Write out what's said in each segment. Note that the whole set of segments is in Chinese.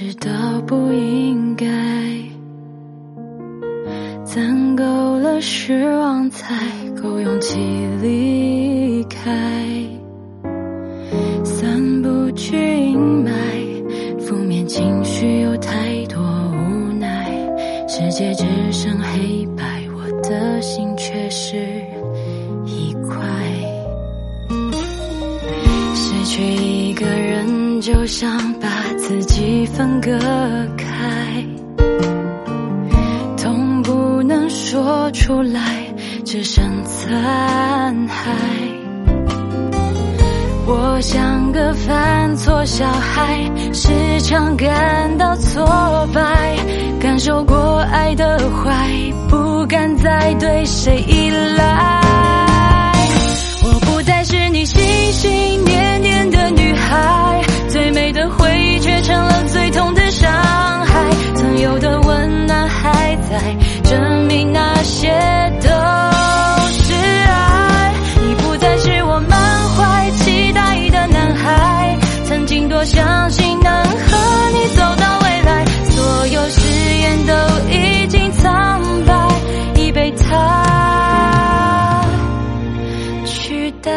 知道不应该，攒够了失望，才够勇气离开。散不去阴霾，负面情绪有太多无奈。世界只剩黑白，我的心却是一块。失去一就像把自己分割开，痛不能说出来，只剩残骸。我像个犯错小孩，时常感到挫败，感受过爱的坏，不敢再对谁依赖。待。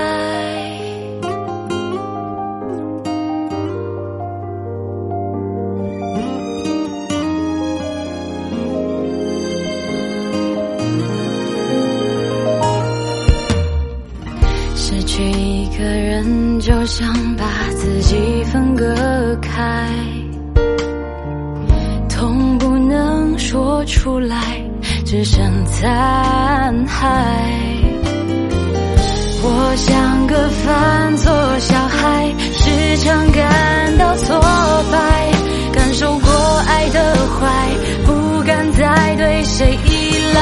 失去一个人，就像把自己分割开，痛不能说出来，只剩残骸。时常感到挫败，感受过爱的坏，不敢再对谁依赖。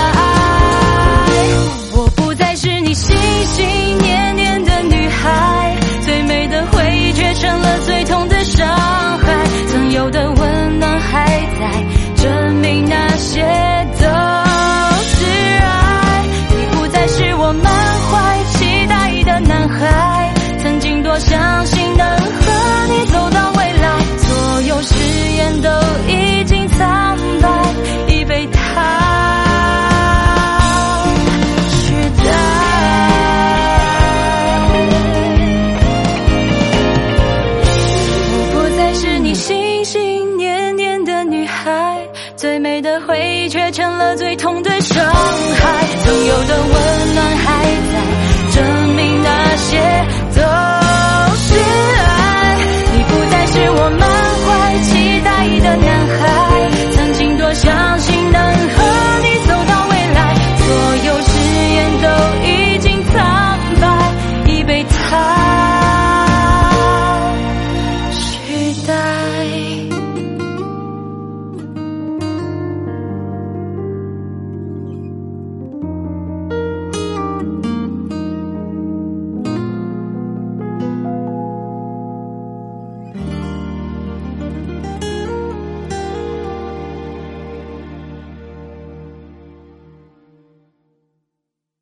我不再是你心心念念的女孩，最美的回忆却成了最痛的伤害。曾有的温暖还在，念念的女孩最美的回忆却成了最痛的伤害。曾有的温暖还